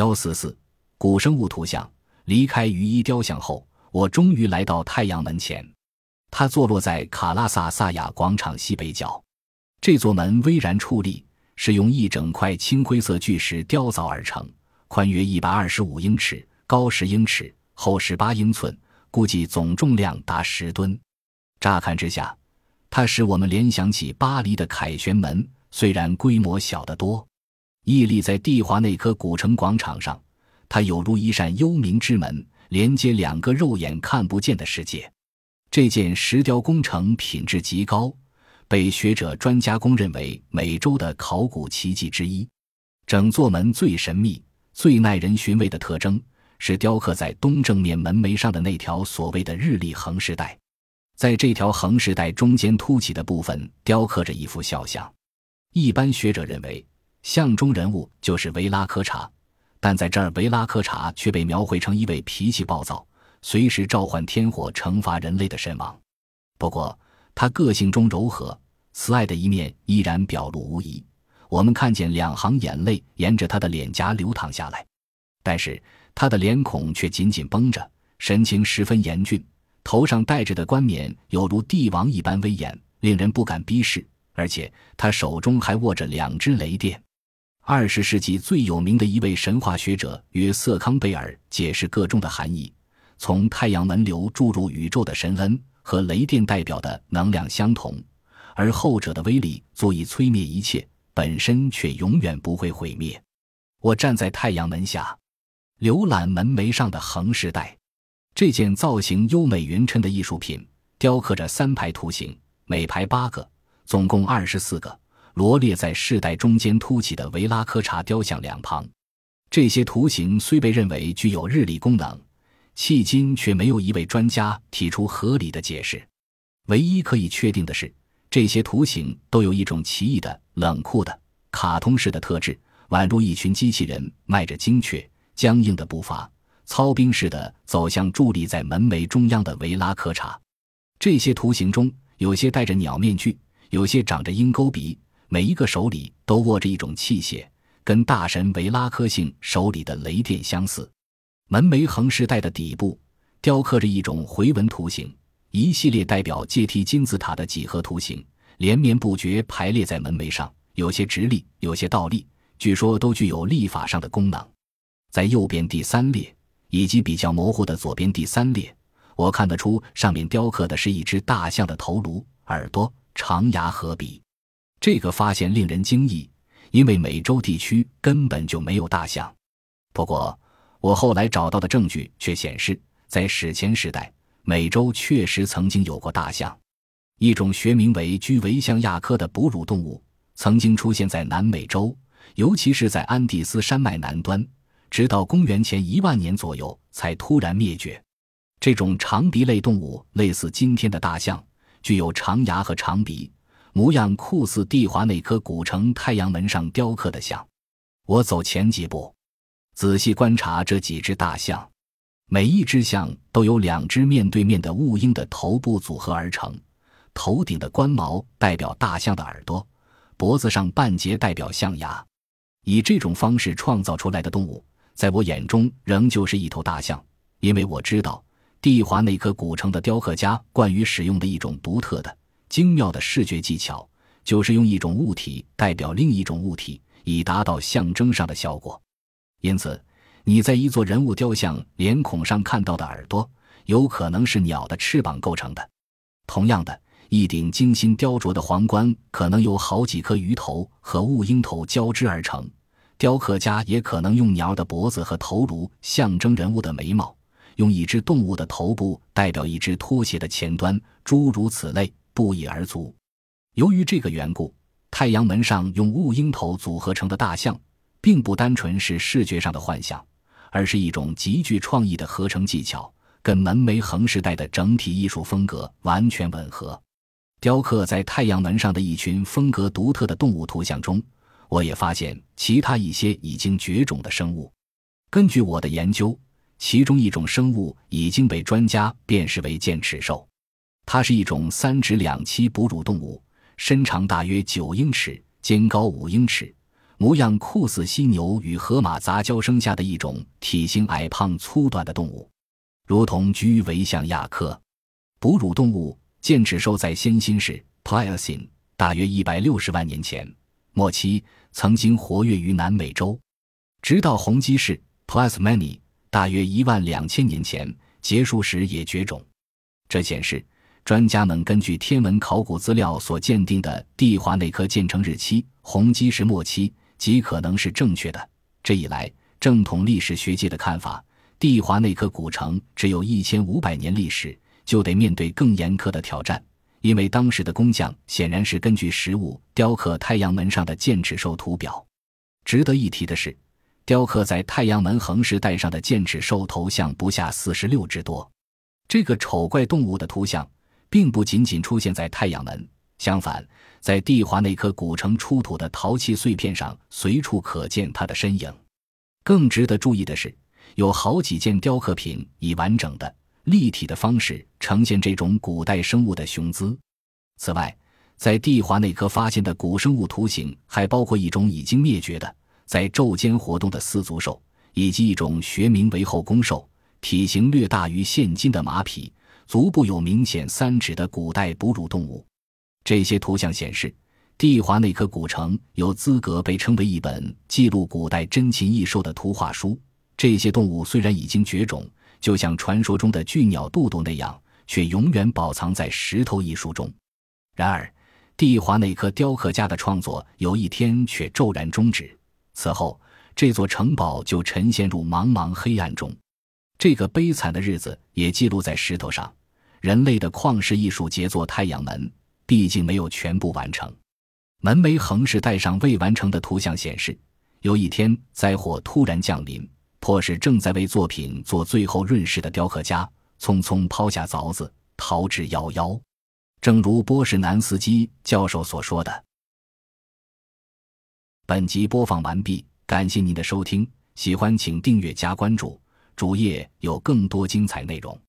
幺四四古生物图像。离开鱼衣雕像后，我终于来到太阳门前。它坐落在卡拉萨萨亚广场西北角。这座门巍然矗立，是用一整块青灰色巨石雕凿而成，宽约一百二十五英尺，高十英尺，厚十八英寸，估计总重量达十吨。乍看之下，它使我们联想起巴黎的凯旋门，虽然规模小得多。屹立在蒂华那棵古城广场上，它有如一扇幽冥之门，连接两个肉眼看不见的世界。这件石雕工程品质极高，被学者专家公认为美洲的考古奇迹之一。整座门最神秘、最耐人寻味的特征是雕刻在东正面门楣上的那条所谓的日历横时带。在这条横时带中间凸起的部分，雕刻着一幅肖像。一般学者认为，像中人物就是维拉科查，但在这儿，维拉科查却被描绘成一位脾气暴躁。随时召唤天火惩罚人类的神王，不过他个性中柔和、慈爱的一面依然表露无遗。我们看见两行眼泪沿着他的脸颊流淌下来，但是他的脸孔却紧紧绷着，神情十分严峻，头上戴着的冠冕有如帝王一般威严，令人不敢逼视。而且他手中还握着两只雷电。二十世纪最有名的一位神话学者约瑟康贝尔解释各中的含义。从太阳门流注入宇宙的神恩和雷电代表的能量相同，而后者的威力足以摧灭一切，本身却永远不会毁灭。我站在太阳门下，浏览门楣上的横时带，这件造型优美匀称的艺术品，雕刻着三排图形，每排八个，总共二十四个，罗列在世代中间凸起的维拉科查雕像两旁。这些图形虽被认为具有日历功能。迄今却没有一位专家提出合理的解释。唯一可以确定的是，这些图形都有一种奇异的、冷酷的、卡通式的特质，宛如一群机器人迈着精确、僵硬的步伐，操兵似的走向伫立在门楣中央的维拉科查。这些图形中，有些戴着鸟面具，有些长着鹰钩鼻，每一个手里都握着一种器械，跟大神维拉科星手里的雷电相似。门楣横饰带的底部雕刻着一种回纹图形，一系列代表阶梯金字塔的几何图形连绵不绝排列在门楣上，有些直立，有些倒立，据说都具有历法上的功能。在右边第三列以及比较模糊的左边第三列，我看得出上面雕刻的是一只大象的头颅、耳朵、长牙和鼻。这个发现令人惊异，因为美洲地区根本就没有大象。不过。我后来找到的证据却显示，在史前时代，美洲确实曾经有过大象，一种学名为居维象亚科的哺乳动物，曾经出现在南美洲，尤其是在安第斯山脉南端，直到公元前一万年左右才突然灭绝。这种长鼻类动物类似今天的大象，具有长牙和长鼻，模样酷似蒂华那颗古城太阳门上雕刻的像。我走前几步。仔细观察这几只大象，每一只象都由两只面对面的雾鹰的头部组合而成。头顶的冠毛代表大象的耳朵，脖子上半截代表象牙。以这种方式创造出来的动物，在我眼中仍旧是一头大象，因为我知道蒂华那颗古城的雕刻家惯于使用的一种独特的、精妙的视觉技巧，就是用一种物体代表另一种物体，以达到象征上的效果。因此，你在一座人物雕像脸孔上看到的耳朵，有可能是鸟的翅膀构成的；同样的，一顶精心雕琢的皇冠，可能由好几颗鱼头和雾鹰头交织而成。雕刻家也可能用鸟的脖子和头颅象征人物的眉毛，用一只动物的头部代表一只拖鞋的前端，诸如此类，不一而足。由于这个缘故，太阳门上用雾鹰头组合成的大象。并不单纯是视觉上的幻想，而是一种极具创意的合成技巧，跟门楣横时代的整体艺术风格完全吻合。雕刻在太阳门上的一群风格独特的动物图像中，我也发现其他一些已经绝种的生物。根据我的研究，其中一种生物已经被专家辨识为剑齿兽，它是一种三趾两栖哺乳动物，身长大约九英尺，肩高五英尺。模样酷似犀牛与河马杂交生下的一种体型矮胖粗短的动物，如同居维象亚科哺乳动物剑齿兽在先新世 （Pliocene） 大约一百六十万年前末期曾经活跃于南美洲，直到红基世 （Plasmani） 大约一万两千年前结束时也绝种。这显示。专家们根据天文考古资料所鉴定的地华内科建成日期——红基石末期，极可能是正确的。这一来，正统历史学界的看法，地华内科古城只有一千五百年历史，就得面对更严苛的挑战，因为当时的工匠显然是根据实物雕刻太阳门上的剑齿兽图表。值得一提的是，雕刻在太阳门横饰带上的剑齿兽头像不下四十六只多。这个丑怪动物的图像。并不仅仅出现在太阳门，相反，在蒂华那颗古城出土的陶器碎片上，随处可见它的身影。更值得注意的是，有好几件雕刻品以完整的、立体的方式呈现这种古代生物的雄姿。此外，在蒂华那颗发现的古生物图形还包括一种已经灭绝的在昼间活动的四足兽，以及一种学名为后弓兽、体型略大于现今的马匹。足部有明显三指的古代哺乳动物，这些图像显示，蒂华那颗古城有资格被称为一本记录古代珍禽异兽的图画书。这些动物虽然已经绝种，就像传说中的巨鸟杜杜那样，却永远保藏在石头艺术中。然而，蒂华那颗雕刻家的创作有一天却骤然终止，此后这座城堡就沉陷入茫茫黑暗中。这个悲惨的日子也记录在石头上。人类的旷世艺术杰作——太阳门，毕竟没有全部完成。门楣横饰带上未完成的图像显示，有一天灾祸突然降临，迫使正在为作品做最后润饰的雕刻家匆匆抛下凿子，逃之夭夭。正如波士南斯基教授所说的。本集播放完毕，感谢您的收听，喜欢请订阅加关注，主页有更多精彩内容。